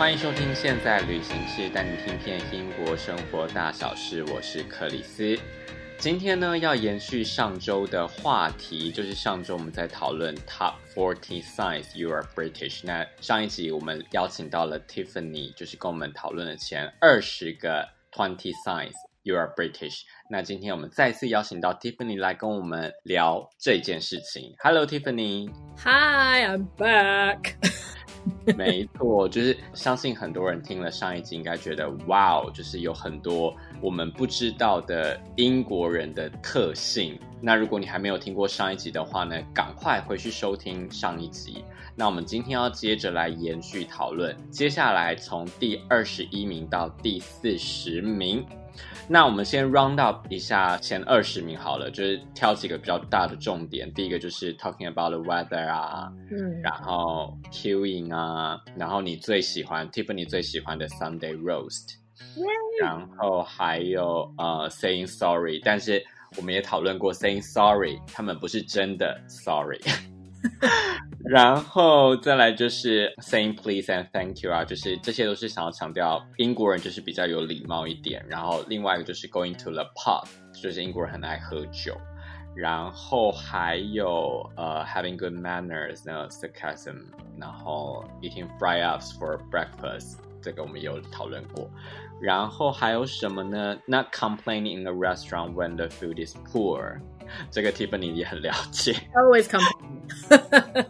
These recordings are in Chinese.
欢迎收听《现在旅行室》，带你听遍英国生活大小事。我是克里斯。今天呢，要延续上周的话题，就是上周我们在讨论 Top Forty Signs You Are British。那上一集我们邀请到了 Tiffany，就是跟我们讨论了前二十个 Twenty Signs You Are British。那今天我们再次邀请到 Tiffany 来跟我们聊这件事情。Hello Tiffany。Hi, I'm back. 没错，就是相信很多人听了上一集，应该觉得哇哦，就是有很多我们不知道的英国人的特性。那如果你还没有听过上一集的话呢，赶快回去收听上一集。那我们今天要接着来延续讨论，接下来从第二十一名到第四十名。那我们先 round up 一下前二十名好了，就是挑几个比较大的重点。第一个就是 talking about the weather 啊，嗯，然后 queuing 啊，然后你最喜欢 Tiffany 最喜欢的 Sunday roast，然后还有呃 saying sorry，但是我们也讨论过 saying sorry，他们不是真的 sorry。然后再来就是 saying please and thank you 啊，就是这些都是想要强调英国人就是比较有礼貌一点。然后另外一个就是 going to the pub，就是英国人很爱喝酒。然后还有呃、uh, having good manners，那 sarcasm，然后 eating fry ups for breakfast，这个我们有讨论过。然后还有什么呢？Not complaining in a restaurant when the food is poor。 这个 Tiffany 也很了解，always complain。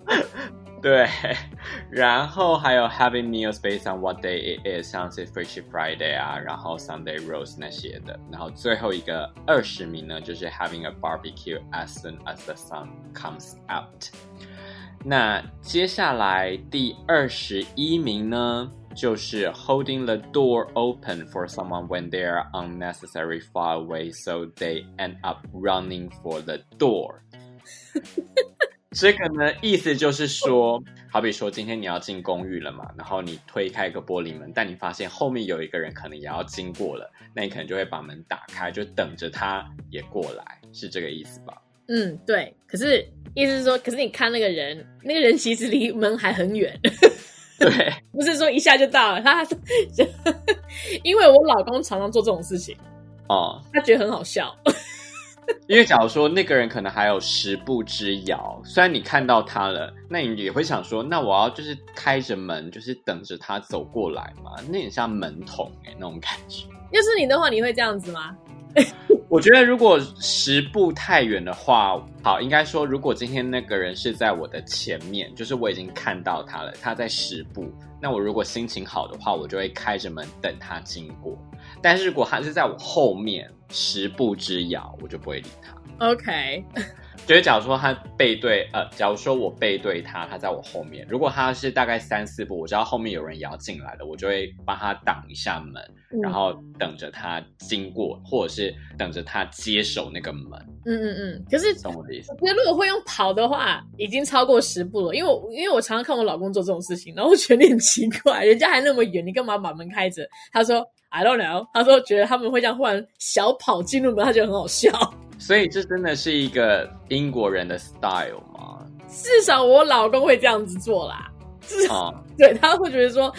对，然后还有 having meals based on what day it is，像是 Freaky Friday 啊，然后 Sunday roast 那些的。然后最后一个二十名呢，就是 having a barbecue as soon as the sun comes out。那接下来第二十一名呢？就是 holding the door open for someone when they are unnecessary far away, so they end up running for the door。这个呢，意思就是说，好比说今天你要进公寓了嘛，然后你推开一个玻璃门，但你发现后面有一个人可能也要经过了，那你可能就会把门打开，就等着他也过来，是这个意思吧？嗯，对。可是意思是说，可是你看那个人，那个人其实离门还很远。对，不是说一下就到了，他 因为我老公常常做这种事情哦，他觉得很好笑。因为假如说那个人可能还有十步之遥，虽然你看到他了，那你也会想说，那我要就是开着门，就是等着他走过来嘛，那很像门童哎，那种感觉。要是你的话，你会这样子吗？我觉得如果十步太远的话，好，应该说如果今天那个人是在我的前面，就是我已经看到他了，他在十步，那我如果心情好的话，我就会开着门等他经过。但是如果他是在我后面十步之遥，我就不会理他。OK。就是假如说他背对呃，假如说我背对他，他在我后面。如果他是大概三四步，我知道后面有人也要进来了，我就会帮他挡一下门，嗯、然后等着他经过，或者是等着他接手那个门。嗯嗯嗯。可是懂我的意思？我觉得如果会用跑的话，已经超过十步了。因为我因为我常常看我老公做这种事情，然后我觉得很奇怪，人家还那么远，你干嘛把门开着？他说 I don't know。他说觉得他们会这样忽然小跑进入门，他觉得很好笑。所以这真的是一个英国人的 style 吗？至少我老公会这样子做啦。至少、哦、对他会觉得说，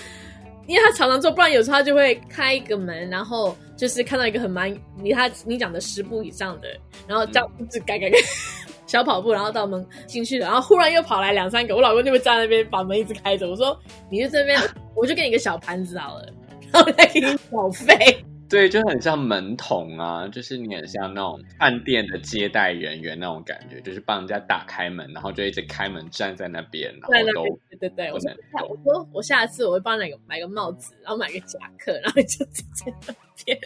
因为他常常做，不然有时候他就会开一个门，然后就是看到一个很蛮离他你讲的十步以上的，然后这样子改改改 小跑步，然后到门进去了，然后忽然又跑来两三个，我老公就会站在那边把门一直开着。我说你就这边，我就给你个小盘子好了，然后再给你小费。对，就很像门童啊，就是你很像那种饭店的接待人员那种感觉，就是帮人家打开门，然后就一直开门站在那边，然后都对对对，我说我说我下次我会帮你买个买个帽子，然后买个夹克，然后就站在那边。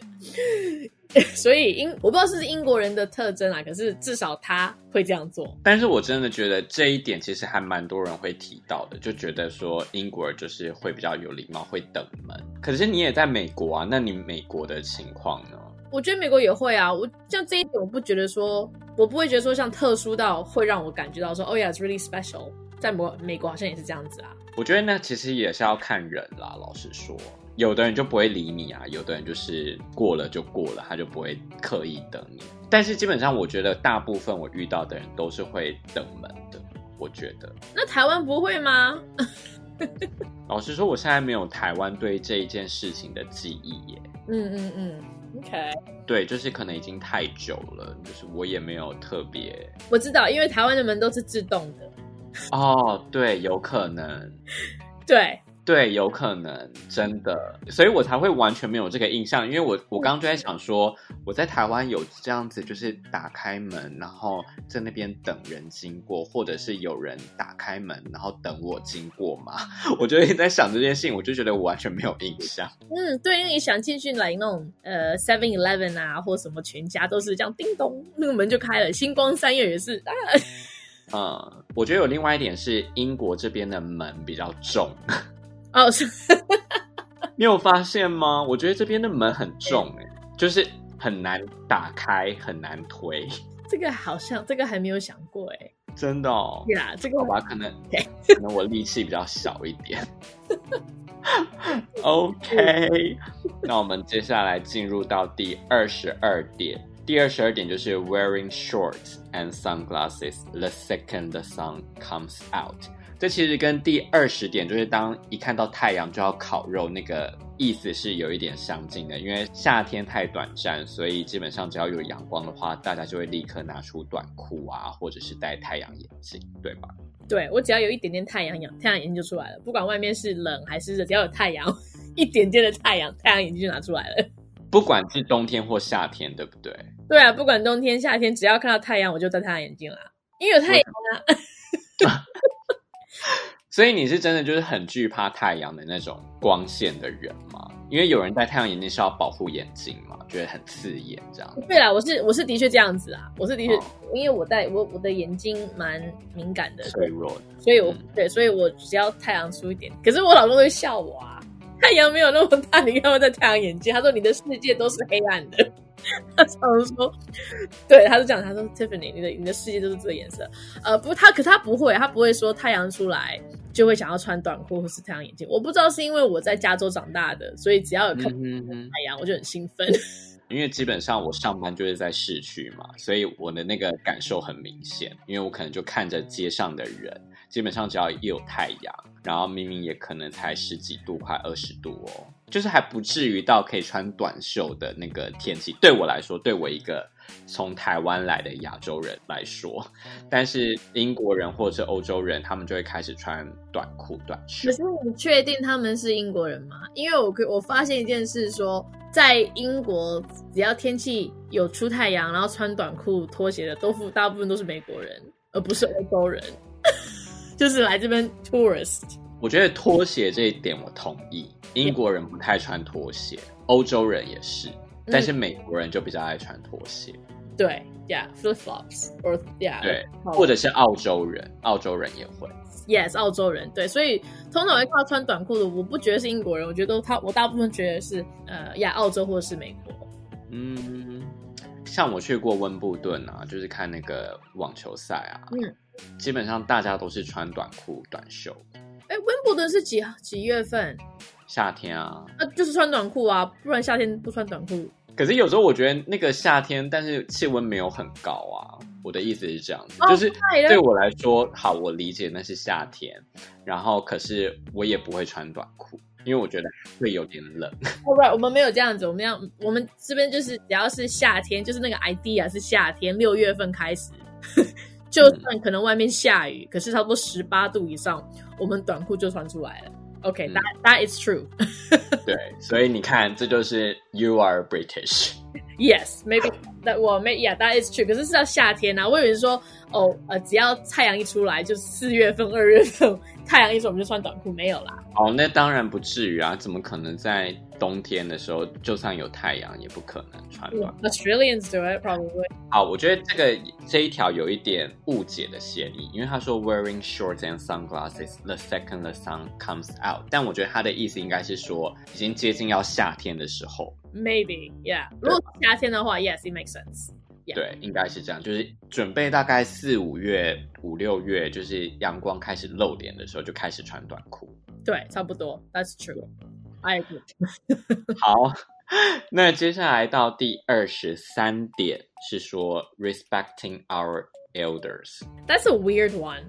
所以英我不知道是不是英国人的特征啊，可是至少他会这样做。但是我真的觉得这一点其实还蛮多人会提到的，就觉得说英国人就是会比较有礼貌，会等门。可是你也在美国啊，那你美国的情况呢？我觉得美国也会啊，我像这一点我不觉得说，我不会觉得说像特殊到会让我感觉到说，哦呀，it's really special。在美美国好像也是这样子啊。我觉得那其实也是要看人啦，老实说。有的人就不会理你啊，有的人就是过了就过了，他就不会刻意等你。但是基本上，我觉得大部分我遇到的人都是会等门的。我觉得，那台湾不会吗？老实说，我现在没有台湾对这一件事情的记忆耶。嗯嗯嗯，OK。对，就是可能已经太久了，就是我也没有特别。我知道，因为台湾的门都是自动的。哦，对，有可能。对。对，有可能真的，所以我才会完全没有这个印象。因为我我刚刚就在想说，我在台湾有这样子，就是打开门，然后在那边等人经过，或者是有人打开门，然后等我经过嘛。我就一直在想这件事情，我就觉得我完全没有印象。嗯，对，因为你想进去来那种呃 Seven Eleven 啊，或什么全家都是这样，叮咚，那个门就开了。星光三月也是啊。嗯，我觉得有另外一点是英国这边的门比较重。哦，是，你有发现吗？我觉得这边的门很重，哎，就是很难打开，很难推。这个好像，这个还没有想过，哎，真的哦。对啊，这个好吧，可能可能我力气比较小一点。OK，那我们接下来进入到第二十二点。第二十二点就是 wearing shorts and sunglasses the second the sun comes out。这其实跟第二十点，就是当一看到太阳就要烤肉，那个意思是有一点相近的。因为夏天太短暂，所以基本上只要有阳光的话，大家就会立刻拿出短裤啊，或者是戴太阳眼镜，对吧？对，我只要有一点点太阳阳太阳眼镜就出来了，不管外面是冷还是热，只要有太阳，一点点的太阳，太阳眼镜就拿出来了。不管是冬天或夏天，对不对？对啊，不管冬天夏天，只要看到太阳，我就戴太阳眼镜啦，因为有太阳啊。所以你是真的就是很惧怕太阳的那种光线的人吗？因为有人戴太阳眼镜是要保护眼睛嘛，觉得很刺眼这样。对啦，我是我是的确这样子啊，我是的确，哦、因为我戴我我的眼睛蛮敏感的，脆弱的，所以我、嗯、对，所以我只要太阳出一点，可是我老公会笑我啊，太阳没有那么大，你看我戴太阳眼镜，他说你的世界都是黑暗的。他常常说，对，他就讲，他说 Tiffany，你的你的世界都是这个颜色。呃，不，他可他不会，他不会说太阳出来就会想要穿短裤或是太阳眼镜。我不知道是因为我在加州长大的，所以只要有看太阳，我就很兴奋。因为基本上我上班就是在市区嘛，所以我的那个感受很明显。因为我可能就看着街上的人，基本上只要一有太阳，然后明明也可能才十几度，快二十度哦。就是还不至于到可以穿短袖的那个天气，对我来说，对我一个从台湾来的亚洲人来说，但是英国人或者是欧洲人，他们就会开始穿短裤、短袖。可是你确定他们是英国人吗？因为我我发现一件事，说在英国，只要天气有出太阳，然后穿短裤、拖鞋的，都大部分都是美国人，而不是欧洲人，就是来这边 tourist。我觉得拖鞋这一点我同意，英国人不太穿拖鞋，欧洲人也是，但是美国人就比较爱穿拖鞋。对，Yeah，flip flops，or yeah，对，或者是澳洲人，澳洲人也会。Yes，澳洲人对，所以通常会靠穿短裤的，我不觉得是英国人，我觉得他，我大部分觉得是呃，亚，澳洲或者是美国。嗯，像我去过温布顿啊，就是看那个网球赛啊，嗯，基本上大家都是穿短裤短袖。哎，温布顿是几几月份？夏天啊，那、啊、就是穿短裤啊，不然夏天不穿短裤。可是有时候我觉得那个夏天，但是气温没有很高啊。我的意思是这样子，哦、就是对我来说，好，我理解那是夏天，然后可是我也不会穿短裤，因为我觉得会有点冷。不然我们没有这样子，我们要我们这边就是只要是夏天，就是那个 idea 是夏天，六月份开始。就算可能外面下雨，嗯、可是差不多十八度以上，我们短裤就穿出来了。OK，that、okay, 嗯、that is true。对，所以你看，这就是 You are British。Yes，maybe 我 may yeah，that is true。可是是到夏天啊，我以为是说哦呃，只要太阳一出来，就四月份、二月份太阳一出，我们就穿短裤，没有啦。哦，那当然不至于啊，怎么可能在？冬天的时候，就算有太阳，也不可能穿短。Australians do it probably. 好，我觉得这个这一条有一点误解的嫌疑，因为他说 wearing shorts and sunglasses the second the sun comes out，但我觉得他的意思应该是说已经接近要夏天的时候。Maybe, yeah. 如果夏天的话，yes, it makes sense. Yeah. 对，应该是这样，就是准备大概四五月、五六月，就是阳光开始露脸的时候，就开始穿短裤。对，差不多。That's true. I agree. 好，那接下来到第二十三点是说 respecting our elders. That's a weird one.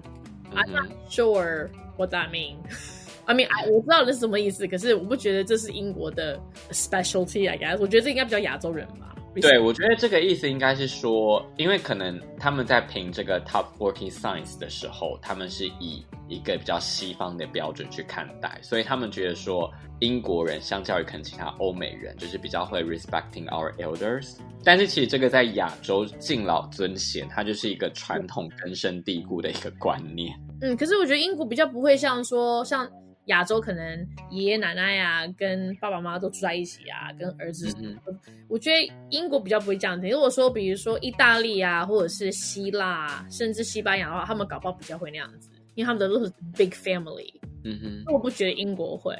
Mm -hmm. I'm not sure what that means. I mean，我知道这是什么意思，可是我不觉得这是英国的 specialty，I guess。我觉得这应该比较亚洲人吧。 对，我觉得这个意思应该是说，因为可能他们在评这个 Top Working Science 的时候，他们是以一个比较西方的标准去看待，所以他们觉得说英国人相较于可能其他欧美人，就是比较会 respecting our elders。但是其实这个在亚洲敬老尊贤，它就是一个传统根深蒂固的一个观念。嗯，可是我觉得英国比较不会像说像。亚洲可能爷爷奶奶啊，跟爸爸妈妈都住在一起啊，跟儿子。嗯、哼我觉得英国比较不会这样子。如果说，比如说意大利啊，或者是希腊，甚至西班牙的话，他们搞不好比较会那样子，因为他们的都是 big family。嗯哼，我不觉得英国会。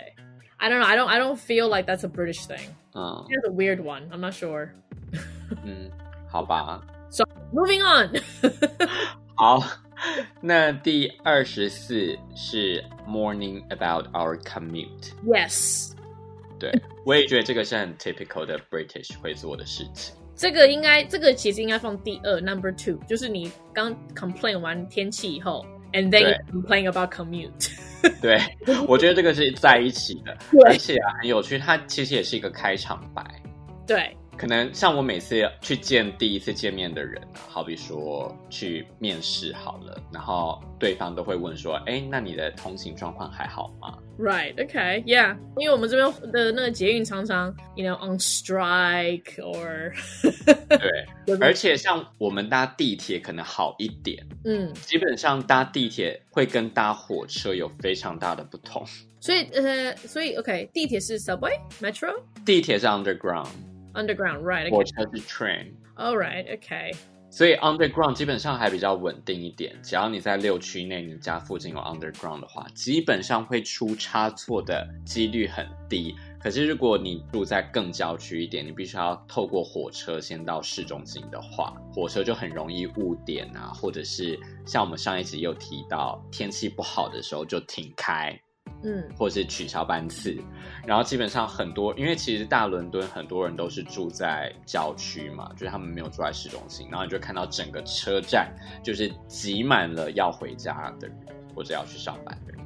I don't know. I don't. I don't feel like that's a British thing. 嗯，It's a weird one. I'm not sure. 嗯，好吧。So moving on. 好。那第二十四是 Mourning about our commute。Yes，对，我也觉得这个是很 typical 的 British 会做的事情。这个应该，这个其实应该放第二，Number two，就是你刚 complain 完天气以后，and then complain about commute。对，我觉得这个是在一起的，而且啊很有趣，它其实也是一个开场白。对。可能像我每次去见第一次见面的人啊，好比说去面试好了，然后对方都会问说：“哎，那你的通行状况还好吗？”Right, okay, yeah. 因为我们这边的那个捷运常常，you know, on strike or 对，而且像我们搭地铁可能好一点，嗯，基本上搭地铁会跟搭火车有非常大的不同。所以呃，所以 OK，地铁是 subway, metro，地铁是 underground。Underground, right? 火车是 train. All right, okay. 所以 underground 基本上还比较稳定一点。只要你在六区内，你家附近有 underground 的话，基本上会出差错的几率很低。可是如果你住在更郊区一点，你必须要透过火车先到市中心的话，火车就很容易误点啊，或者是像我们上一集有提到，天气不好的时候就停开。嗯，或者是取消班次，然后基本上很多，因为其实大伦敦很多人都是住在郊区嘛，就是他们没有住在市中心，然后你就看到整个车站就是挤满了要回家的人或者要去上班的人。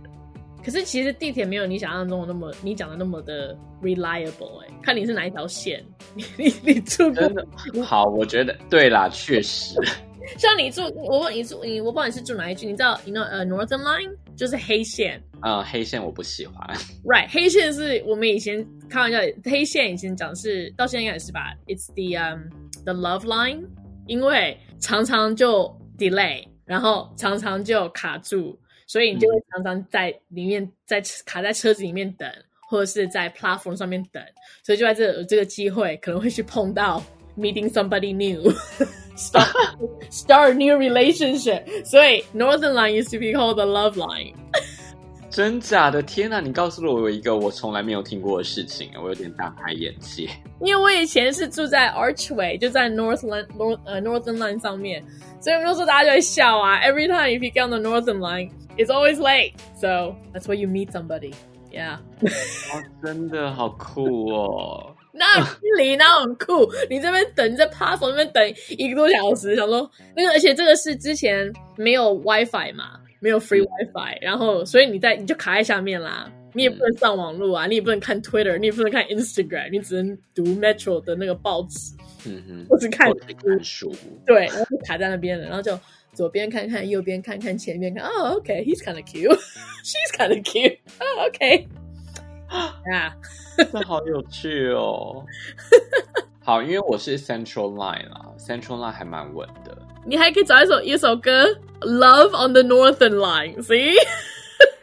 可是其实地铁没有你想象中的那么，你讲的那么的 reliable 哎、欸，看你是哪一条线，你你你住过真的 好，我觉得对啦，确实。像你住，我问你住你，我不知道你是住哪一区，你知道，you know，呃、uh,，Northern Line 就是黑线。啊、呃，黑线我不喜欢。Right，黑线是我们以前开玩笑，黑线以前讲是到现在应该也是吧？It's the um the Love Line，因为常常就 delay，然后常常就卡住，所以你就会常常在里面在卡在车子里面等，或者是在 platform 上面等，所以就在这这个机会可能会去碰到 meeting somebody new。 Start start a new relationship，所以 Northern Line used to be called the Love Line。真假的？天哪！你告诉了我一个我从来没有听过的事情，我有点大开眼界。因为我以前是住在 Archway，就在 North Line North 呃 Northern Line 上面，所以我们说大家就会笑啊。Every time if you get on the Northern Line, it's always late. So that's where you meet somebody. Yeah. 哦，真的好酷哦。 那里那很酷，你这边等在 platform 那边等一个多小时，想说那个，而且这个是之前没有 WiFi 嘛，没有 free WiFi，然后所以你在你就卡在下面啦，你也不能上网络啊，你也不能看 Twitter，你也不能看 Instagram，你只能读 Metro 的那个报纸，嗯哼，或是看书，对，然后就卡在那边了，然后就左边看看，右边看看，前面看，哦，OK，he's kind of cute，she's kind of cute，哦，OK，啊。这好有趣哦！好，因为我是 Central Line 啦，Central Line 还蛮稳的。你还可以找一首一首歌《Love on the Northern Line》，See？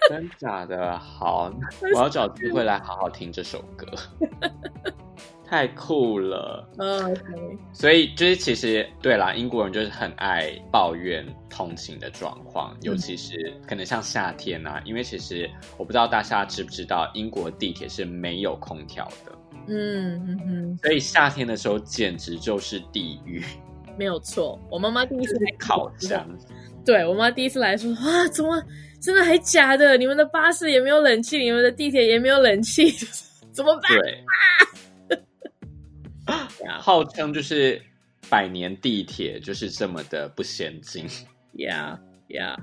真假的？好，我要找机会来好好听这首歌。太酷了，嗯，Okay. 所以就是其实对啦，英国人就是很爱抱怨通勤的状况，尤其是可能像夏天啊，因为其实我不知道大家知不知道，英国地铁是没有空调的，嗯嗯嗯，所以夏天的时候简直就是地狱，没有错。我妈妈第一次来烤箱，对我妈第一次来说啊，怎么真的还假的？你们的巴士也没有冷气，你们的地铁也没有冷气，怎么办？对啊。号称就是百年地铁，就是这么的不先进。Yeah, yeah.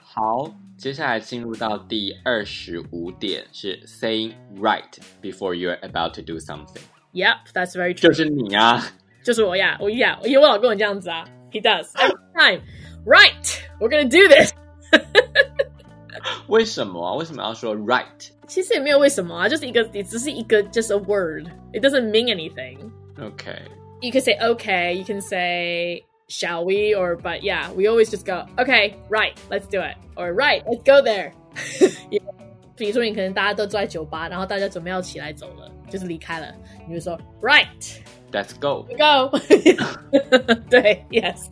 好， 接下来进入到第二十五点是 saying right before you're about to do something. Yep, that's very true. 就是你啊，就是我呀，我呀，因为我老公也这样子啊。He does every time. Right, we're gonna do this. 为什么啊？为什么要说 right？其实也没有为什么啊，就是一个，也只是一个，just a word. It doesn't mean anything. Okay. You can say okay. You can say shall we or but yeah, we always just go okay, right, let's do it, or right, let's go there. 比如说，你可能大家都坐在酒吧，然后大家准备要起来走了，就是离开了，你就说 right, let's go, go. 对，yes.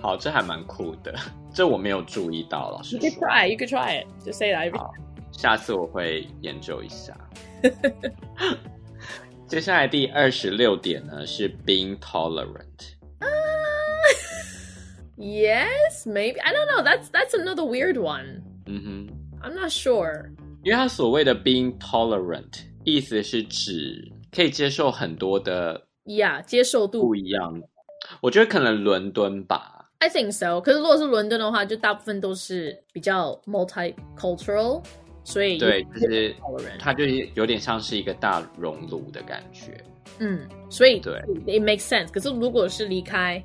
好，这还蛮酷的， 这我没有注意到，老师说。You try, you could try it. Just say that. 好，下次我会研究一下。接下来第二十六点呢是 being tolerant。Yes, maybe. I don't know. That's that's another weird one. 嗯哼，I'm not sure. 因为他所谓的 being tolerant，意思是指可以接受很多的，Yeah，接受度不一样。我觉得可能伦敦吧。I think so. 可是如果是伦敦的话，就大部分都是比较 multicultural，所以对，就是它就是有点像是一个大熔炉的感觉。嗯，所以对，it makes sense。可是如果是离开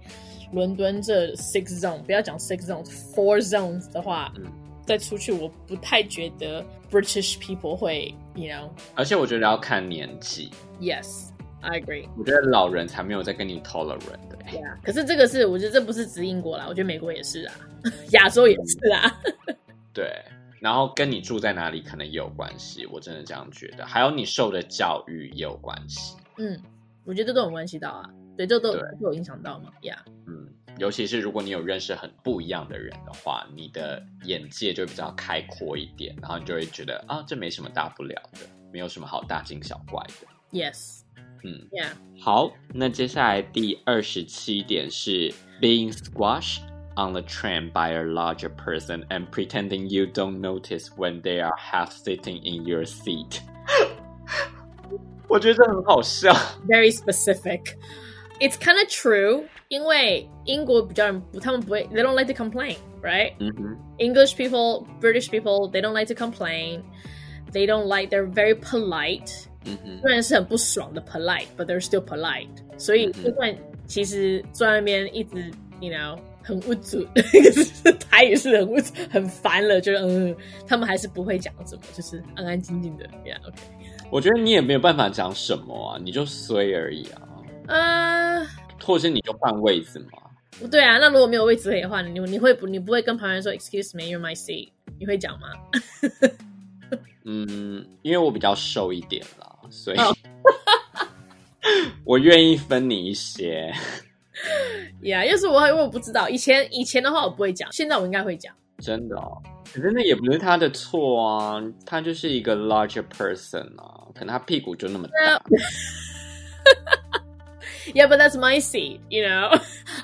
伦敦这 six zone，不要讲 six zones，four zones 的话，嗯，再出去我不太觉得 British people 会，you know。而且我觉得要看年纪。Yes，I agree。我觉得老人才没有在跟你 tolerant 的。Yeah，可是这个是，我觉得这不是指英国啦，我觉得美国也是啊，亚洲也是啊。对，然后跟你住在哪里可能也有关系，我真的这样觉得。还有你受的教育也有关系。嗯，我觉得这都有关系到啊。对，这都都有影响到嘛，Yeah。嗯，尤其是如果你有认识很不一样的人的话，你的眼界就比较开阔一点，然后你就会觉得啊，这没什么大不了的，没有什么好大惊小怪的。Yes。嗯，Yeah。好，那接下来第二十七点是 being squashed on the tram by a larger person and pretending you don't notice when they are half sitting in your seat。我觉得这很好笑，Very specific。It's kind of true，因为英国比较人不，他们不会，they don't like to complain，right？嗯哼，English people，British people，they don't like to complain，they don't like，they're very polite。 嗯哼，虽然是很不爽的 polite，but they're still polite。所以就算其实坐在那边一直，you know，很无助，他也是很无助，很烦了，就嗯，他们还是不会讲什么，就是安安静静的，yeah，OK。我觉得你也没有办法讲什么啊，你就衰而已啊。呃，或者是你就换位置嘛？不对啊，那如果没有位置可以换，你你会不你不会跟旁人说 “Excuse me, you're my seat”？你会讲吗？嗯，因为我比较瘦一点啦，所以、oh. 我愿意分你一些。呀，要是我因为我不知道，以前以前的话我不会讲，现在我应该会讲。真的哦，可是那也不是他的错啊，他就是一个 larger person 啊，可能他屁股就那么大。Yeah, but that's my seat, you know.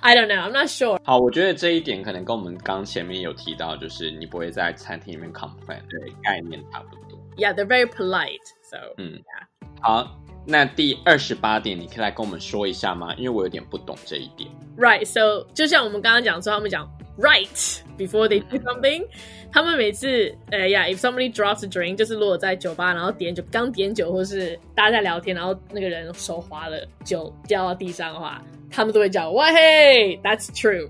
I don't know. I'm not sure. 好，我觉得这一点可能跟我们刚前面有提到，就是你不会在餐厅里面 complain，对，概念差不多。Yeah, they're very polite. So, 嗯，yeah. 好，那第二十八点，你可以来跟我们说一下吗？因为我有点不懂这一点。Right. So，就像我们刚刚讲说，他们讲 right before they do something。他们每次，呃呀，if somebody drops a drink，就是如果在酒吧，然后点酒，刚点酒，或是大家在聊天，然后那个人手滑了，酒掉到地上的话，他们都会叫哇嘿，That's true.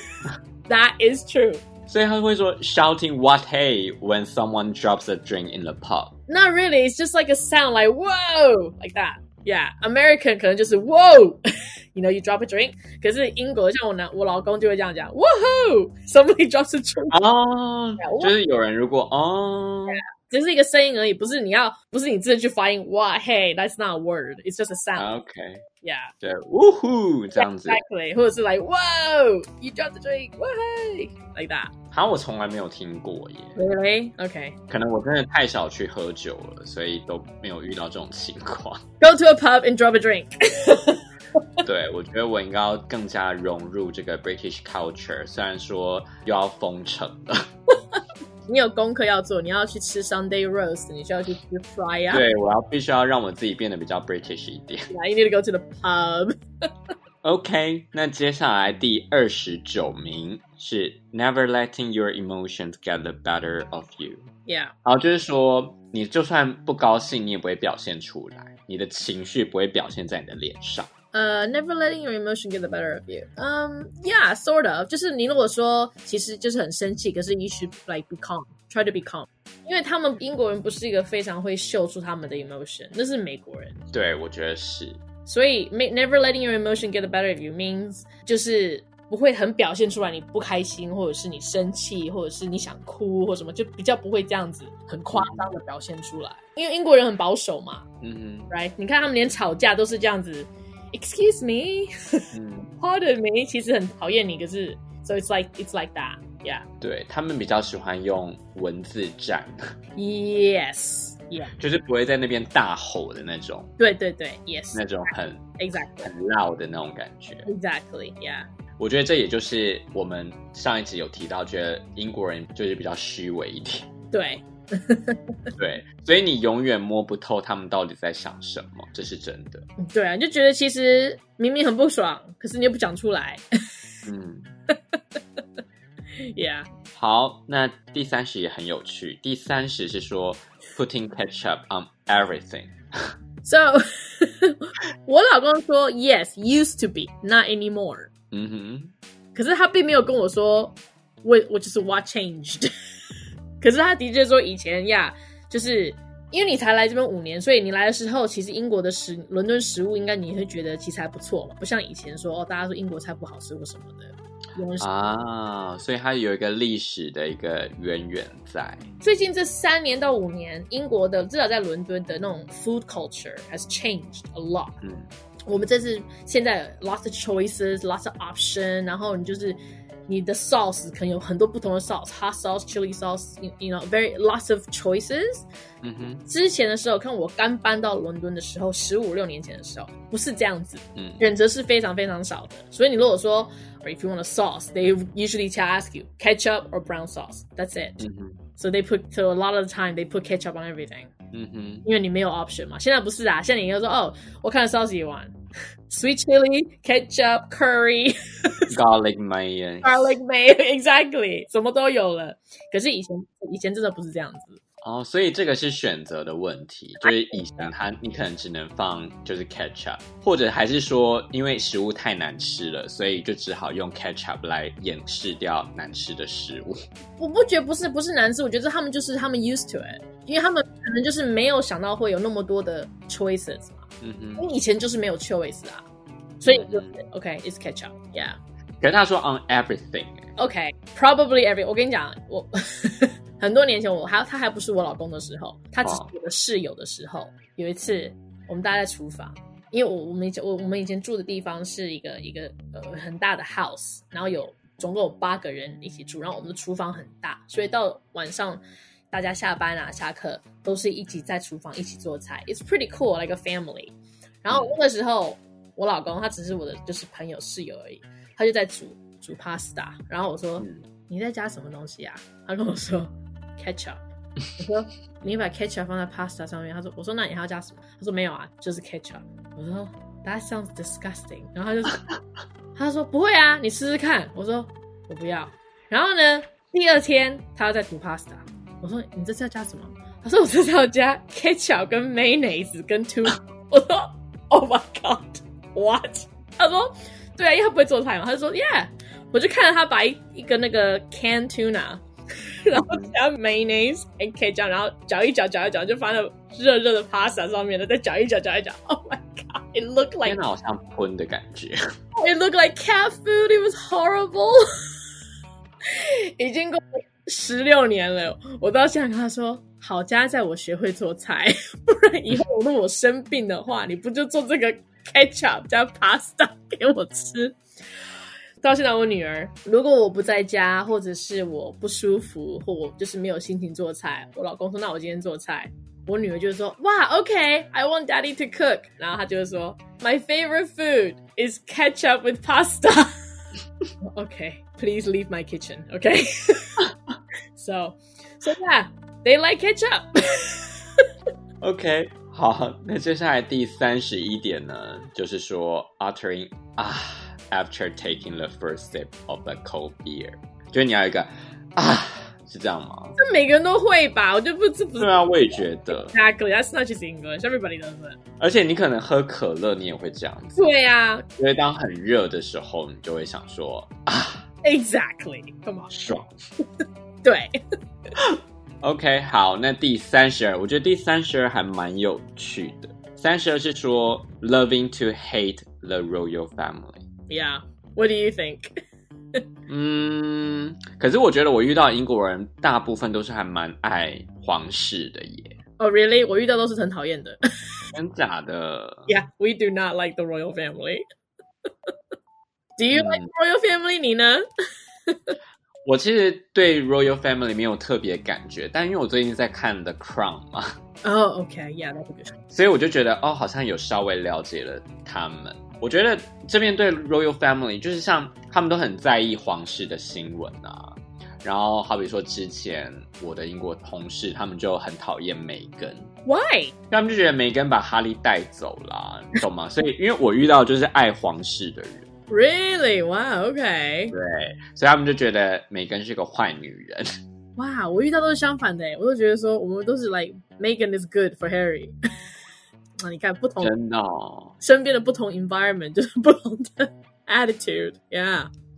That is true. 所以他会说 shouting what hey when someone drops a drink in the pub. Not really. It's just like a sound like whoa, like that. Yeah, American 可能就是 whoa, you know, you drop a drink. 可是英国像我男我老公就会这样讲，whoa, somebody drops a drink. 哦，yeah, 就是有人如果哦， 只、yeah, 是一个声音而已，不是你要，不是你自己去发音。哇，hey, that's not a word. It's just a sound. Okay. Yeah. 对，呜呼这样子。Exactly. 或者是 like whoa, you dropped a drink. Whoa, hey, like that. 好像我从来没有听过耶。Really? Okay. 可能我真的太少去喝酒了，所以都没有遇到这种情况。Go to a pub and drop a drink. 对，我觉得我应该要更加融入这个 British culture。虽然说又要封城了， 你有功课要做，你要去吃 Sunday roast，你需要去吃 fry 啊。对，我要必须要让我自己变得比较 British 一点。Yeah, you need to go to the pub. OK，那接下来第二十九名。是 never letting your emotions get the better of you。Yeah，然后就是说，你就算不高兴，你也不会表现出来，你的情绪不会表现在你的脸上。呃、uh,，never letting your emotion get the better of you。嗯、um,，Yeah，sort of，就是你如果说其实就是很生气，可是 you should like be calm，try to be calm。因为他们英国人不是一个非常会秀出他们的 emotion，那是美国人。对，我觉得是。所以，never letting your emotion get the better of you means 就是不会很表现出来你不开心，或者是你生气，或者是你想哭或什么，就比较不会这样子很夸张的表现出来。因为英国人很保守嘛，嗯嗯，right？你看他们连吵架都是这样子。 Excuse me, pardon me，其实很讨厌你，可是，so it's like it's like that, yeah。对，他们比较喜欢用文字战，yes, yeah，就是不会在那边大吼的那种。对对对，yes，那种很 exactly 很 loud 的那种感觉。Exactly, yeah。我觉得这也就是我们上一集有提到，觉得英国人就是比较虚伪一点。对。对，所以你永远摸不透他们到底在想什么，这是真的。对啊，就觉得其实明明很不爽，可是你又不讲出来。嗯，Yeah。好，那第三十也很有趣。第三十是说 putting ketchup on everything。So，我老公说 Yes, used to be, not anymore。嗯哼，可是他并没有跟我说我我就是 what changed。可是他的确说以前呀，就是因为你才来这边五年，所以你来的时候，其实英国的食伦敦食物应该你会觉得其实还不错嘛，不像以前说哦，大家说英国菜不好吃或什么的。啊，所以它有一个历史的一个渊源在。最近这三年到五年，英国的至少在伦敦的那种 food culture has changed a lot。嗯，我们这次现在 lots of choices，lots of option，然后你就是。你的 sauce 可能有很多不同的 sauce，hot sauce、chili sauce，you know very lots of choices。嗯哼，之前的时候，看我刚搬到伦敦的时候，十五六年前的时候，不是这样子，嗯，选择是非常非常少的。所以你如果说，if you want a sauce，they usually ask you ketchup or brown sauce. That's it. So they put so a lot of the time they put ketchup on everything. 嗯哼，因为你没有 option 嘛。现在不是啊，现在你应该说，哦，我看 sauce you want。 Sweet chili, ketchup, curry, garlic mayo, garlic mayo, exactly，什么都有了。可是以前，以前真的不是这样子。哦，所以这个是选择的问题，就是以前它你可能只能放就是 ketchup，或者还是说因为食物太难吃了，所以就只好用 ketchup 来掩饰掉难吃的食物。我不觉得不是不是难吃，我觉得他们就是他们 used to it，因为他们可能就是没有想到会有那么多的 choices。嗯嗯，因为以前就是没有 choice 啊，所以就是、嗯、OK，it's、okay, ketchup，yeah。可是他说 on everything，OK，probably、okay, every。我跟你讲，我 很多年前我还他还不是我老公的时候，他只是我的室友的时候，哦、有一次我们大家在厨房，因为我我们以前我我们以前住的地方是一个一个呃很大的 house，然后有总共有八个人一起住，然后我们的厨房很大，所以到晚上。大家下班啊，下课都是一起在厨房一起做菜，It's pretty cool like a family。然后那个时候，我老公他只是我的就是朋友室友而已，他就在煮煮 pasta。然后我说、嗯、你在加什么东西啊？他跟我说 ketchup。我说你把 ketchup 放在 pasta 上面。他说我说那你还要加什么？他说没有啊，就是 ketchup。我说 That sounds disgusting。然后他就 他说不会啊，你试试看。我说我不要。然后呢，第二天他要再煮 pasta。我说你这次要加什么？他说我这次要加 ketchup 跟 mayonnaise 跟 tuna。我说 Oh my God，what？他说对啊，因为他不会做菜嘛。他就说 Yeah。我就看着他把一一个那个 canned tuna，然后加 mayonnaise and ketchup，然后搅一搅搅一搅，就放在热热的 pasta 上面了，再搅一搅搅一搅。Oh my God，it looked like 天哪，好像喷的感觉。It looked like cat food. It was horrible。已经过。 十六年了，我到现在跟他说：“好家在我学会做菜，不然以后如果我生病的话，你不就做这个 ketchup 加 pasta 给我吃？”到现在，我女儿如果我不在家，或者是我不舒服，或我就是没有心情做菜，我老公说：“那我今天做菜。”我女儿就说：“哇，OK，I want Daddy to cook。”然后他就会说：“My favorite food is ketchup with pasta。”OK。Please leave my kitchen, OK so, so yeah, they like ketchup. OK，好，那接下来第三十一点呢，就是说 uttering 啊，after taking the first sip of a cold beer。 就是你要有一个啊，是这样吗？这每个人都会吧？我就不这不是。对啊，我也觉得。Exactly, that's not just English. Everybody does it. 而且你可能喝可乐，你也会这样子。对啊，因为当很热的时候，你就会想说啊。Exactly. Come on. 爽。 对。 OK，好，那第三十二，我觉得第三十二还蛮有趣的。三十二是说 loving to hate the royal family。Yeah. What do you think? 嗯，可是我觉得我遇到英国人大部分都是还蛮爱皇室的耶。Oh, really? 我遇到都是很讨厌的。真假的？Yeah, we do not like the royal family. Do you like the royal family？你呢？ 我其实对 Royal Family 没有特别感觉，但因为我最近在看 The Crown 嘛，哦、oh,，OK，Yeah，that's good。所以我就觉得哦，好像有稍微了解了他们。我觉得这边对 Royal Family 就是像他们都很在意皇室的新闻啊，然后好比说之前我的英国同事，他们就很讨厌梅根，Why？他们就觉得梅根把哈利带走了，你懂吗？所以因为我遇到就是爱皇室的人。Really? Wow. Okay. 对，所以他们就觉得梅根是个坏女人。哇，我遇到都是相反的，我都觉得说我们都是 like Meghan is good for Harry。那你看不同真的哦，身边的不同 environment 就是不同的 attitude。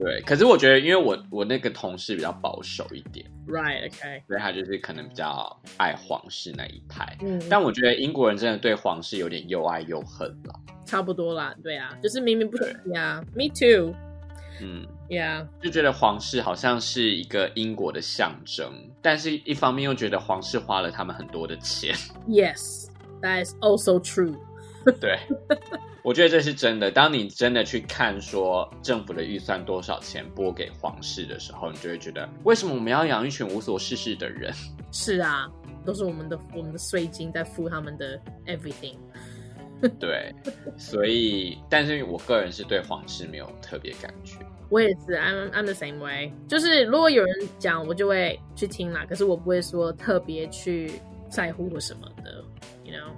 对，可是我觉得，因为我我那个同事比较保守一点，Right, OK，所以他就是可能比较爱皇室那一派。嗯，但我觉得英国人真的对皇室有点又爱又恨了。差不多啦，对啊，就是明明不是呀，Me too。嗯，Yeah，就觉得皇室好像是一个英国的象征，但是一方面又觉得皇室花了他们很多的钱。Yes, that is also true. 对。我觉得这是真的。当你真的去看说政府的预算多少钱拨给皇室的时候，你就会觉得为什么我们要养一群无所事事的人？是啊，都是我们的我们的税金在付他们的 everything。对，所以，但是我个人是对皇室没有特别感觉。我也是，I'm I'm the same way。就是如果有人讲，我就会去听啦。可是我不会说特别去在乎或什么的，you know。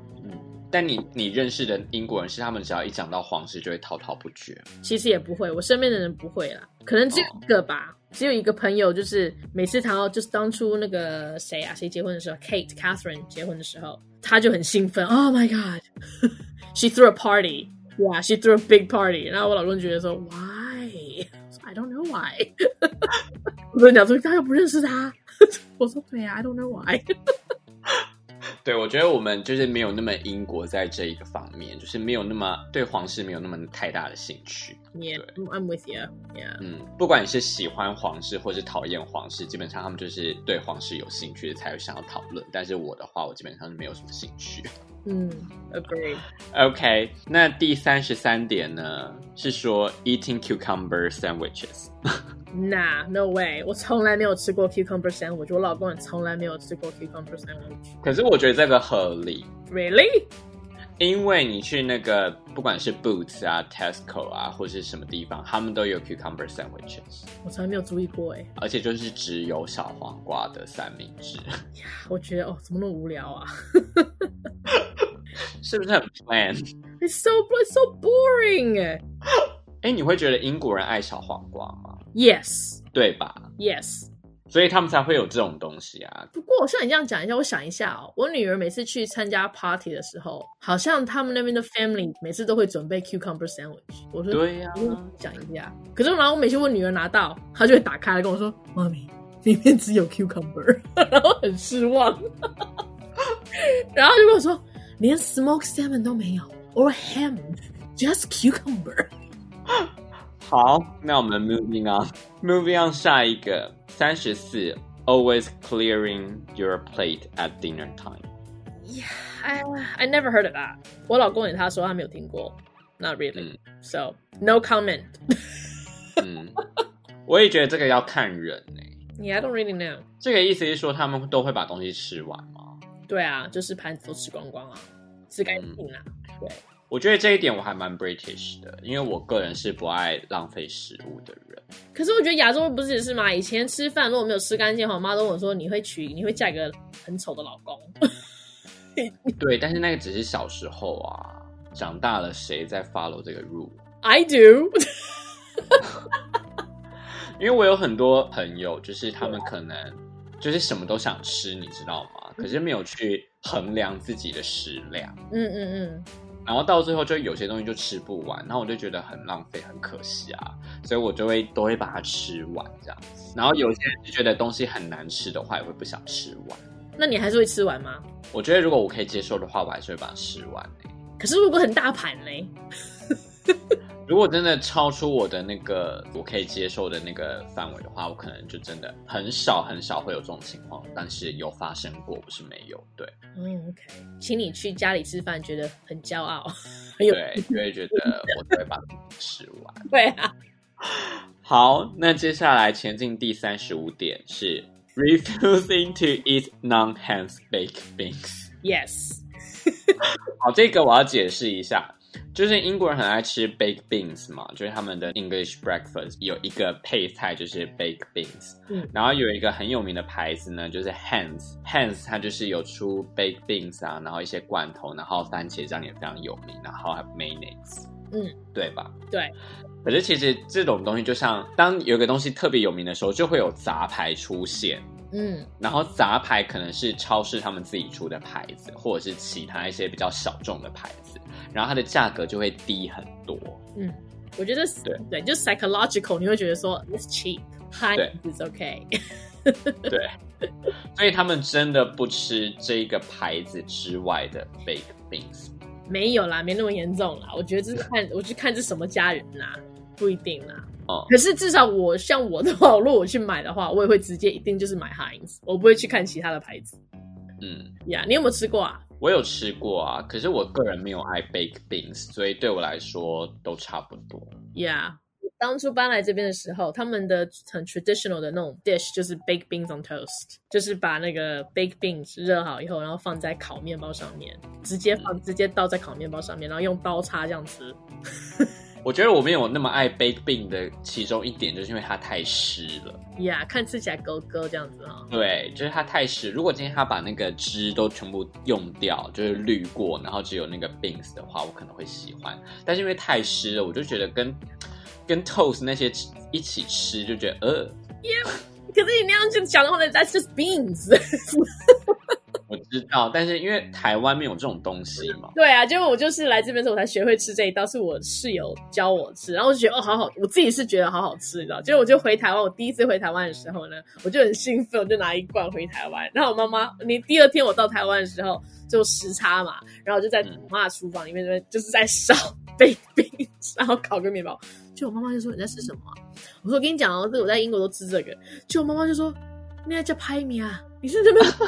但你你认识的英国人是他们只要一讲到皇室就会滔滔不绝？其实也不会，我身边的人不会啦，可能只有一个吧，只有一个朋友，就是每次谈到就是当初那个谁啊，谁结婚的时候，Kate Catherine 结婚的时候，他就很兴奋，Oh my God，she threw a party，yeah，she threw a big party，然后我老公觉得说，Why？I don't know why。我跟你讲说他又不认识他，我说对呀，I don't know why。对，我觉得我们就是没有那么英国在这一个方面，就是没有那么对皇室没有那么太大的兴趣。Yeah, I'm with you. Yeah. 嗯，不管你是喜欢皇室或是讨厌皇室，基本上他们就是对皇室有兴趣才会想要讨论。但是我的话，我基本上是没有什么兴趣。嗯，Agree. OK，那第三十三点呢，是说 eating cucumber sandwiches。 Nah, no way！我从来没有吃过 cucumber sandwich，我老公也从来没有吃过 cucumber sandwich。可是我觉得这个合理。Really？ 因为你去那个不管是 Boots 啊、Tesco 啊，或是什么地方，他们都有 cucumber sandwiches。我从来没有注意过哎。而且就是只有小黄瓜的三明治。呀，我觉得哦，怎么那么无聊啊？是不是很 bland？It's so it's so boring。哎，你会觉得英国人爱小黄瓜吗？Yes，对吧？Yes，所以他们才会有这种东西啊。不过，像你这样讲一下，我想一下哦，我女儿每次去参加 party 的时候，好像他们那边的 family 每次都会准备 cucumber sandwich。我说对呀、啊，讲一下。可是，然后我每次我女儿拿到，她就会打开来跟我说：“妈咪，里面只有 cucumber。”然后很失望。然后就跟我说：“连 smoked salmon 都没有，or ham，just cucumber。” 好，那我们 moving on，moving on 下一个三十四，always clearing your plate at dinner time。Yeah, I I never heard of that。我老公也他说他没有听过，Not really、嗯。So no comment。嗯，我也觉得这个要看人呢。Yeah, I don't really know。这个意思是说他们都会把东西吃完吗？对啊，就是盘子都吃光光啊，吃干净啊，嗯、对。 我觉得这一点我还蛮 British 的，因为我个人是不爱浪费食物的人。可是我觉得亚洲不是也是吗？以前吃饭如果没有吃干净，我妈都跟我说，你会娶，你会嫁一个很丑的老公。对，但是那个只是小时候啊，长大了谁在 follow 这个 rule？I do。因为我有很多朋友，就是他们可能就是什么都想吃，你知道吗？可是没有去衡量自己的食量。嗯嗯嗯。然后到最后就有些东西就吃不完，然后我就觉得很浪费，很可惜啊，所以我就会都会把它吃完这样子。然后有些人就觉得东西很难吃的话，也会不想吃完。那你还是会吃完吗？我觉得如果我可以接受的话，我还是会把它吃完欸。可是如果很大盘嘞？如果真的超出我的那个我可以接受的那个范围的话，我可能就真的很少很少会有这种情况，但是有发生过，不是没有。对，嗯，OK，请你去家里吃饭，觉得很骄傲，对，就会觉得我都会把它吃完。对啊，好，那接下来前进第三十五点是 refusing to eat non-hands baked beans。Yes，好，这个我要解释一下。就是英国人很爱吃 baked beans 嘛，就是他们的 English breakfast 有一个配菜就是 baked beans，嗯，然后有一个很有名的牌子呢，就是 Heinz，Heinz 它就是有出 baked beans 啊，然后一些罐头，然后番茄酱也非常有名，然后还有 mayonnaise，嗯，对吧？对。可是其实这种东西就像当有个东西特别有名的时候，就会有杂牌出现。嗯，然后杂牌可能是超市他们自己出的牌子，或者是其他一些比较小众的牌子，然后它的价格就会低很多。嗯，我觉得对对，就 psychological，你会觉得说 it's cheap，high is okay。对，所以他们真的不吃这个牌子之外的 baked beans。没有啦，没那么严重啦。我觉得这是看，我去看这什么家人啦，不一定啦。哦，可是至少我像我的话，如果我去买的话，我也会直接一定就是买 Heinz，我不会去看其他的牌子。嗯，呀，yeah, 你有没有吃过啊？我有吃过啊，可是我个人没有爱 baked beans，所以对我来说都差不多。呀，yeah, 当初搬来这边的时候，他们的很 traditional 的那种 dish 就是 baked beans on toast，就是把那个 baked beans 热好以后，然后放在烤面包上面，直接放，嗯、直接倒在烤面包上面，然后用刀叉这样吃。我觉得我没有那么爱 baked bean 的其中一点，就是因为它太湿了。呀，yeah, 看吃起来勾勾这样子啊、哦。对，就是它太湿。如果今天他把那个汁都全部用掉，就是滤过，然后只有那个 beans 的话，我可能会喜欢。但是因为太湿了，我就觉得跟跟 toast 那些一起吃，就觉得呃。Yeah, 可是你那样就讲的话，That's just beans。我知道，但是因为台湾没有这种东西嘛。对啊，结果我就是来这边时候我才学会吃这一道，是我室友教我吃，然后我就觉得哦，好好，我自己是觉得好好吃，你知道？结果我就回台湾，我第一次回台湾的时候呢，我就很兴奋，我就拿一罐回台湾。然后我妈妈，你第二天我到台湾的时候就时差嘛，然后我就在我妈的厨房里面，这边就是在烧 baked beans，然后烤个面包。就我妈妈就说你在吃什么？我说我跟你讲哦，这我在英国都吃这个。就我妈妈就说。那叫拍米啊！你是这边吃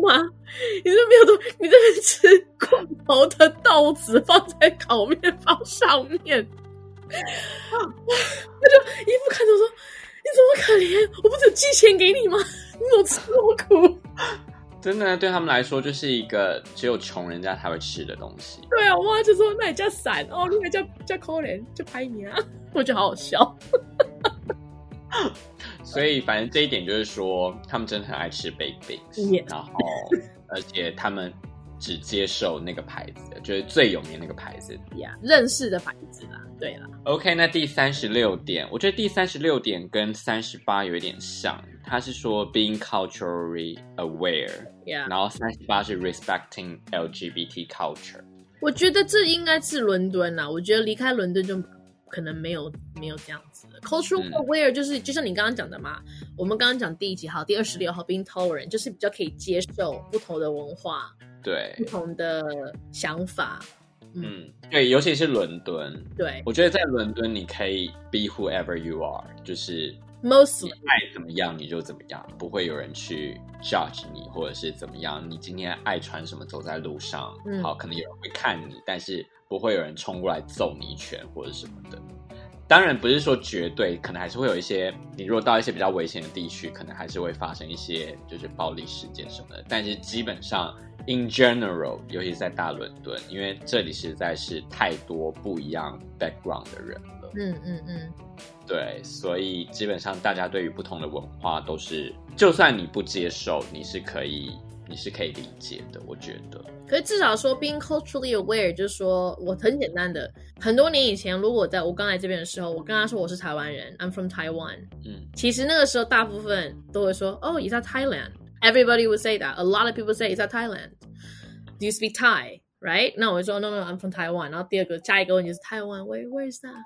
吗？你是没有多你这边吃罐头的豆子放在烤面包上面，他就一副看着说：“你怎么可怜？我不是寄钱给你吗？你怎么吃那么苦？” 真的对他们来说，就是一个只有穷人家才会吃的东西。对啊，我妈就说：“那你叫散哦，那也叫叫可怜，就拍你啊！” 我觉得好好笑。所以，反正这一点就是说，他们真的很爱吃 baked beans Yeah. 然后，而且他们只接受那个牌子的，就是最有名那个牌子呀，yeah, 认识的牌子啦。对了，OK，那第三十六点，我觉得第三十六点跟三十八有一点像，他是说 being culturally aware，Yeah. 然后三十八是 respecting LGBT culture。我觉得这应该是伦敦啦，我觉得离开伦敦就。可能没有没有这样，cultural aware 就是、嗯、就像你刚刚讲的嘛，我们刚刚讲第一集好，第二十六号 being tolerant 就是比较可以接受不同的文化，对，不同的想法，嗯，嗯对，尤其是伦敦，对，我觉得在伦敦你可以 be whoever you are，就是 mostly 爱怎么样你就怎么样，不会有人去 judge 你或者是怎么样，你今天爱穿什么走在路上，嗯、好，可能有人会看你，但是。不会有人冲过来揍你一拳或者什么的，当然不是说绝对，可能还是会有一些。你如果到一些比较危险的地区，可能还是会发生一些就是暴力事件什么的。但是基本上，in general，尤其是在大伦敦，因为这里实在是太多不一样 background 的人了。嗯嗯嗯，对，所以基本上大家对于不同的文化都是，就算你不接受，你是可以。你是可以理解的。我觉得，可是至少说 being culturally aware，就是说我很简单的，很多年以前，如果在我刚来这边的时候，我跟他说我是台湾人，I'm from Taiwan，嗯，其实那个时候大部分都会说，哦，is that Thailand？Everybody would say that. A lot of people say is that Thailand. Do you speak Thai? Right? 那我会说 No, no, I'm from Taiwan. 然后第二个下一个问题是台湾，Where, where is that?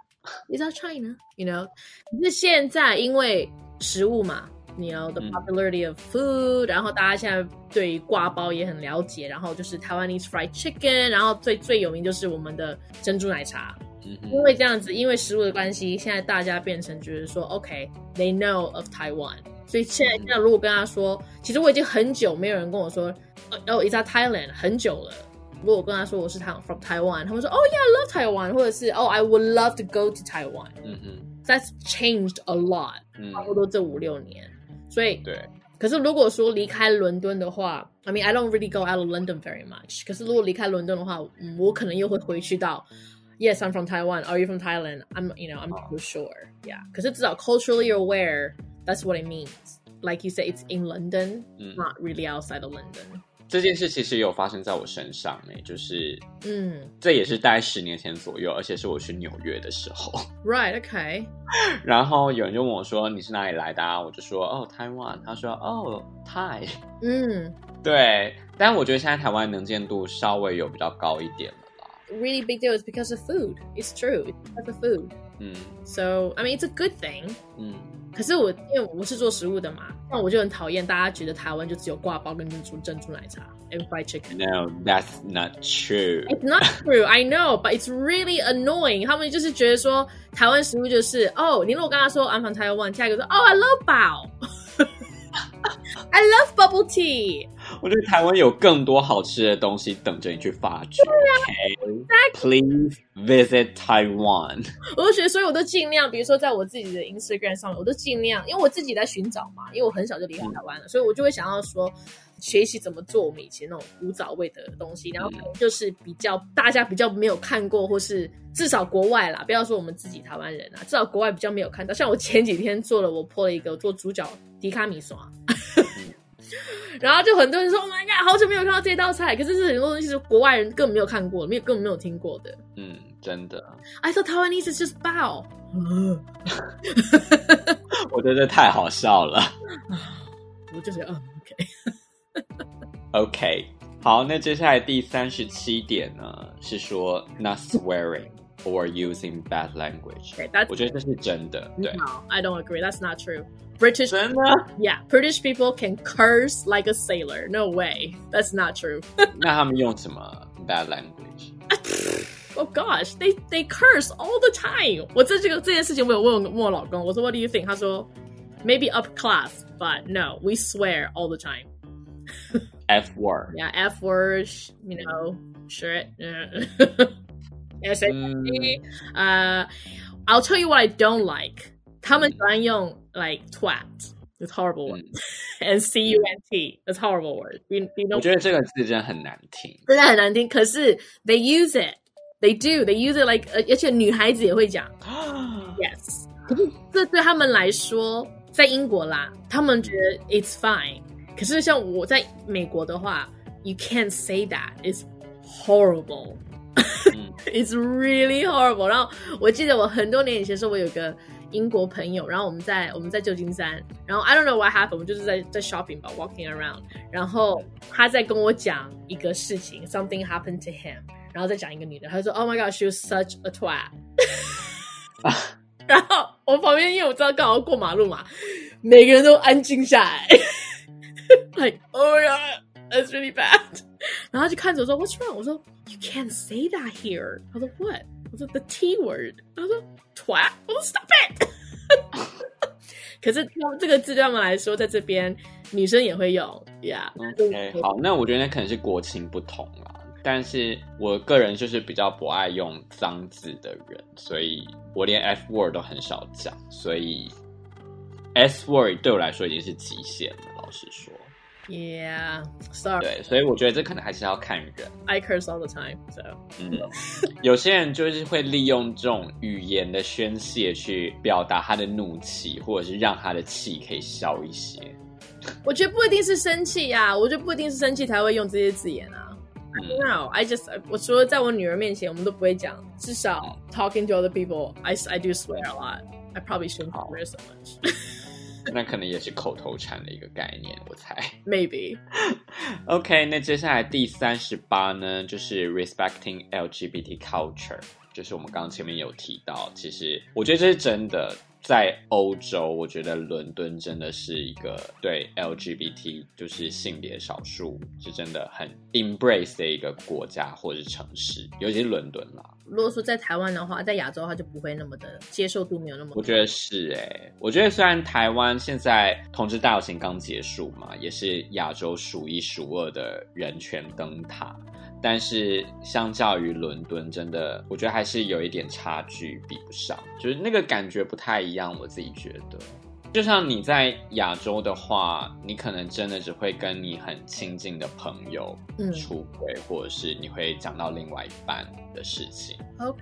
Is that China? You know? 可是现在因为食物嘛。你 you know the popularity of food，、嗯、然后大家现在对于刈包也很了解，然后就是 Taiwanese fried chicken，然后最最有名就是我们的珍珠奶茶。嗯、哼因为这样子，因为食物的关系，现在大家变成就是说，OK，they、okay, know of Taiwan。所以现在现在如果跟他说，其实我已经很久没有人跟我说，哦，is that Thailand？很久了。如果我跟他说我是台 from Taiwan，他们说，哦、oh,，yeah，I love Taiwan，或者是，哦、oh,，I would love to go to Taiwan。嗯嗯，That's changed a lot，差不多这五六年。 所以，对。可是如果说离开伦敦的话，I mean I don't really go out of London very much。可是如果离开伦敦的话，我可能又会回去到，Yes I'm from Taiwan. Are you from Thailand? I'm you know I'm not too sure. Yeah. 可是至少 culturally aware, that's what it means. Like you said, it's in London, not really outside of London. 这件事其实有发生在我身上诶，就是，嗯，这也是大概十年前左右，而且是我去纽约的时候。Right, okay. 然后有人就问我说：“你是哪里来的啊？”我就说：“哦，台湾。”他说：“哦，泰。”嗯，对。但我觉得现在台湾能见度稍微有比较高一点了吧。Really big deal is because of food. It's true. It's because of food. 嗯。So, I mean, it's a good thing. 嗯。可是我因为我是做食物的嘛，那我就很讨厌大家觉得台湾就只有挂包跟珍珠珍珠奶茶，and fried chicken。No, that's not true. It's not true. I know, but it's really annoying. 他们就是觉得说台湾食物就是哦，你如果跟他说 I'm from Taiwan，下一个说哦，I love 包，I love bubble tea。我觉得台湾有更多好吃的东西等着你去发掘。Okay? Please visit Taiwan。我都觉得，所以我都尽量，比如说在我自己的 Instagram 上面，我都尽量，因为我自己在寻找嘛，因为我很小就离开台湾了，嗯、所以我就会想要说学习怎么做我们以前那种古早味的东西，然后可能就是比较大家比较没有看过，或是至少国外啦，不要说我们自己台湾人啊，至少国外比较没有看到。像我前几天做了，我 po 了一个做猪脚迪卡米刷。然后就很多人说：“Oh my god，好久没有看到这道菜。”可是是很多东西是国外人根本没有看过，没有根本没有听过的。嗯，真的。I thought Taiwanese is just 包。我觉得这太好笑了。我就觉得，嗯，OK，OK，好，那接下来第三十七点呢，是说 not swearing or using bad language。Okay, 我觉得这是真的。对，No, I don't agree. That's not true. British 真的？Yeah, British people can curse like a sailor. No way, that's not true. 那他们用什么 bad language? Oh gosh, they they curse all the time. 我这这个这件事情，我有问问我老公，我说 What do you think？他说 Maybe up class, but no, we swear all the time. F word. Yeah, F word. You know, shit. S A T. Uh, I'll tell you what I don't like. 他们喜欢用 like twat, it's horrible word, and c u n t, it's horrible word. You, you know, 我觉得这个字真的很难听，真的很难听。可是 they use it, they do, they use it like，而且女孩子也会讲。 Yes，可是这对他们来说，在英国啦，他们觉得 it's fine。可是像我在美国的话，you can't say that, it's horrible. It's really horrible。然后我记得我很多年以前说，我有个。英国朋友，然后我们在我们在旧金山，然后 I don't know what happened，我们就是在在 shopping 吧，walking around，然后他在跟我讲一个事情，something happened to him，然后再讲一个女的，他就说 Oh my God，she was such a twat，然后我旁边因为我知道刚好过马路嘛，每个人都安静下来，like Oh my God，that's really bad，然后他就看着我说 What's wrong？我说 You can't say that here，他说 What？我说 the T word，他说 twat，我说 stop it。可是这个字对他们来说，在这边女生也会用，yeah。OK，好，那我觉得那可能是国情不同啦。但是我个人就是比较不爱用脏字的人，所以我连 F word 都很少讲，所以 S word 对我来说已经是极限了，老实说。Yeah, sorry. 对，所以我觉得这可能还是要看人。I curse all the time, so. 嗯，有些人就是会利用这种语言的宣泄去表达他的怒气，或者是让他的气可以消一些。我觉得不一定是生气呀、啊，我觉得不一定是生气才会用这些字眼啊。嗯、no, I just 我除了在我女儿面前，我们都不会讲。至少 talking to other people, I I do swear a lot. I probably shouldn't swear so much. 那可能也是口头禅的一个概念，我猜。Maybe. OK，那接下来第三十八呢，就是 respecting LGBT culture，就是我们刚刚前面有提到，其实我觉得这是真的。在欧洲，我觉得伦敦真的是一个对 LGBT 就是性别少数是真的很 embrace 的一个国家或者是城市，尤其是伦敦啦。如果说在台湾的话，在亚洲的话就不会那么的接受度没有那么。我觉得是哎、欸，我觉得虽然台湾现在同志大游行刚结束嘛，也是亚洲数一数二的人权灯塔。但是相较于伦敦，真的我觉得还是有一点差距，比不上，就是那个感觉不太一样。我自己觉得，就像你在亚洲的话，你可能真的只会跟你很亲近的朋友出轨，嗯、或者是你会讲到另外一半的事情。OK，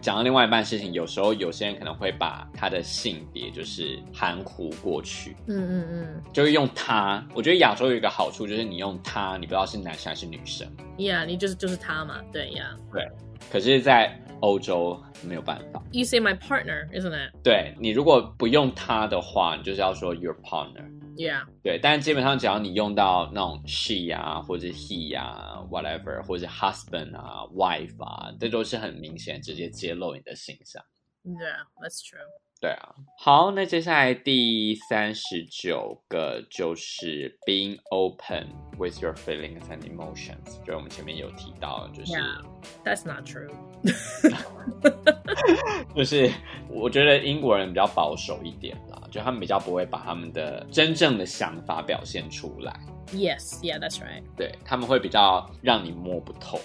讲到另外一半事情，有时候有些人可能会把他的性别就是含糊过去。嗯嗯嗯，就是用他。我觉得亚洲有一个好处，就是你用他，你不知道是男生还是女生。Yeah，你就是就是他嘛。对呀。Yeah. 对。可是，在欧洲没有办法。You say my partner, isn't it? 对，你如果不用他的话，你就是要说 your partner。Yeah，对，但是基本上只要你用到那种 she 啊，或者 he 啊，whatever，或者 husband 啊，wife 啊，这都是很明显直接揭露你的形象。Yeah, that's true. 对啊，好，那接下来第三十九个就是 being open with your feelings and emotions，就我们前面有提到，就是 Yeah, that's not true，就是我觉得英国人比较保守一点啦，就他们比较不会把他们的真正的想法表现出来。Yes, yeah, that's right。对，他们会比较让你摸不透。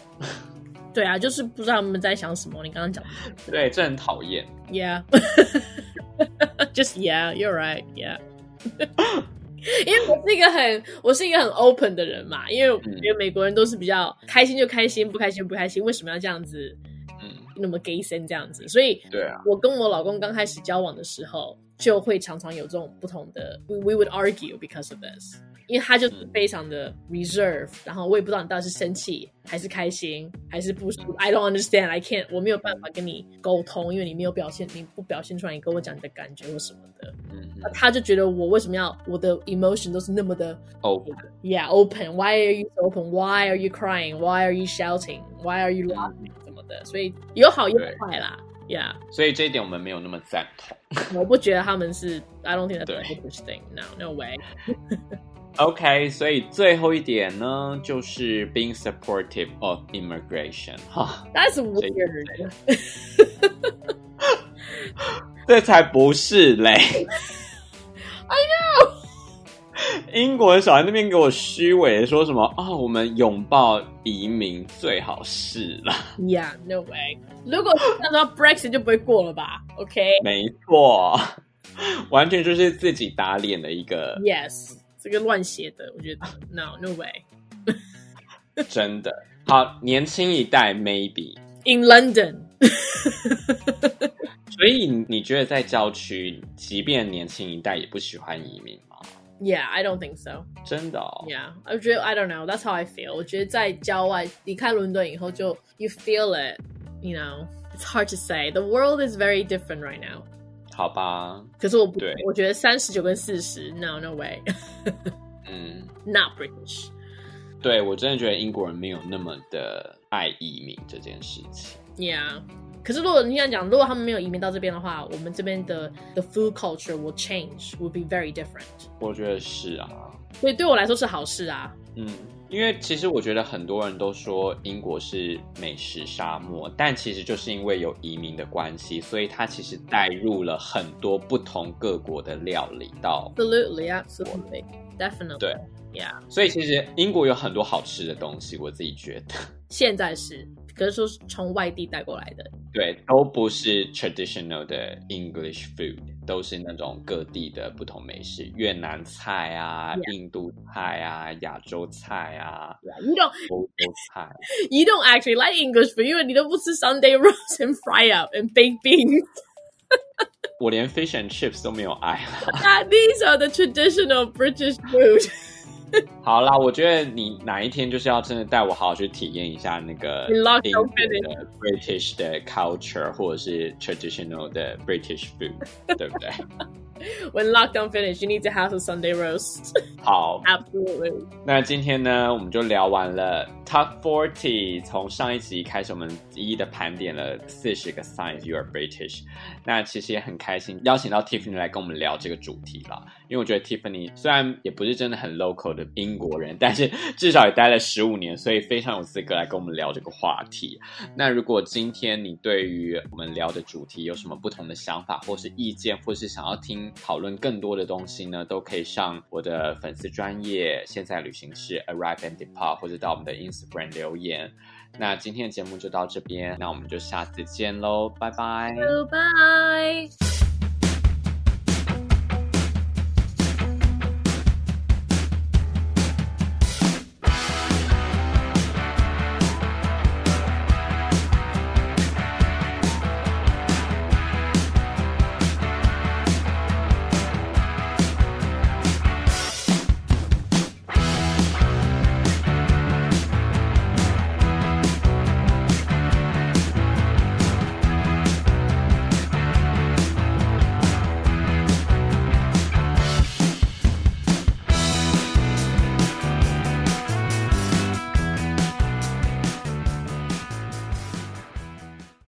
对啊，就是不知道他们在想什么。你刚刚讲的，对，这很讨厌。Yeah，just yeah，you're right，yeah。因为我是一个很，我是一个很 open 的人嘛。因为我觉得美国人都是比较开心就开心，不开心不开心，为什么要这样子？嗯，那么 gay 森这样子。所以，对啊，我跟我老公刚开始交往的时候，就会常常有这种不同的，we we would argue because of this。因为他就是非常的 reserve，、嗯、然后我也不知道你到底是生气还是开心还是不舒服、嗯、I don't understand, I can't，我没有办法跟你沟通，因为你没有表现，你不表现出来，你跟我讲你的感觉或什么的。他就觉得我为什么要我的 emotion 都是那么的 open，yeah open，why are you open？why are you crying？why are you shouting？why are you laughing？什么的，所以有好有坏啦，yeah。所以这一点我们没有那么赞同。我不觉得他们是，I don't think that's a good thing，no，no way。OK，所以最后一点呢，就是 being supportive of immigration。哈，That's weird。这才不是嘞！I know。英国的小孩那边给我虚伪的说什么啊、哦？我们拥抱移民最好是啦。Yeah，no way。如果那时候 Brexit 就不会过了吧？OK。没错，完全就是自己打脸的一个。Yes。这个乱写的，我觉得 no no way，真的好，年轻一代 maybe in London，所以你觉得在郊区，即便年轻一代也不喜欢移民吗？Yeah，I don't think so。真的哦？Yeah，我觉得 I don't know，that's how I feel。我觉得在郊外离开伦敦以后就，就 you feel it，you know，it's hard to say。The world is very different right now。 好吧，可是我不，对我觉得三十九跟四十，no no way，嗯，not British。对，我真的觉得英国人没有那么的爱移民这件事情。Yeah，可是如果你想讲，如果他们没有移民到这边的话，我们这边的 the food culture will change，will be very different。我觉得是啊，所以对我来说是好事啊。嗯。因为其实我觉得很多人都说英国是美食沙漠，但其实就是因为有移民的关系，所以它其实带入了很多不同各国的料理到。Absolutely, absolutely, definitely. 对，Yeah. 所以其实英国有很多好吃的东西，我自己觉得。现在是，可是说是从外地带过来的。对，都不是 traditional 的 English food，都是那种各地的不同美食，越南菜啊、Yeah. 印度菜啊、亚洲菜啊。You don't 欧洲菜。You don't actually like English food，因为你都不吃 Sunday roast and fry up and baked beans。我连 fish and chips 都没有爱。These are the traditional British food. 好啦，我觉得你哪一天就是要真的带我好好去体验一下那个英国的 British 的 culture 或者是 traditional 的 British food，对不对？When lockdown finish, you need to have a Sunday roast. 好，Absolutely。那今天呢，我们就聊完了 Top Forty。从上一集开始，我们一一的盘点了四十个 signs you are British。那其实也很开心，邀请到 Tiffany 来跟我们聊这个主题了。因为我觉得 Tiffany 虽然也不是真的很 local 的英国人，但是至少也待了十五年，所以非常有资格来跟我们聊这个话题。那如果今天你对于我们聊的主题有什么不同的想法，或是意见，或是想要听讨论更多的东西呢，都可以上我的粉丝专业现在旅行室 Arrive and Depart，或者到我们的 Instagram 私人留言。那今天的节目就到这边，那我们就下次见喽，拜拜，拜拜。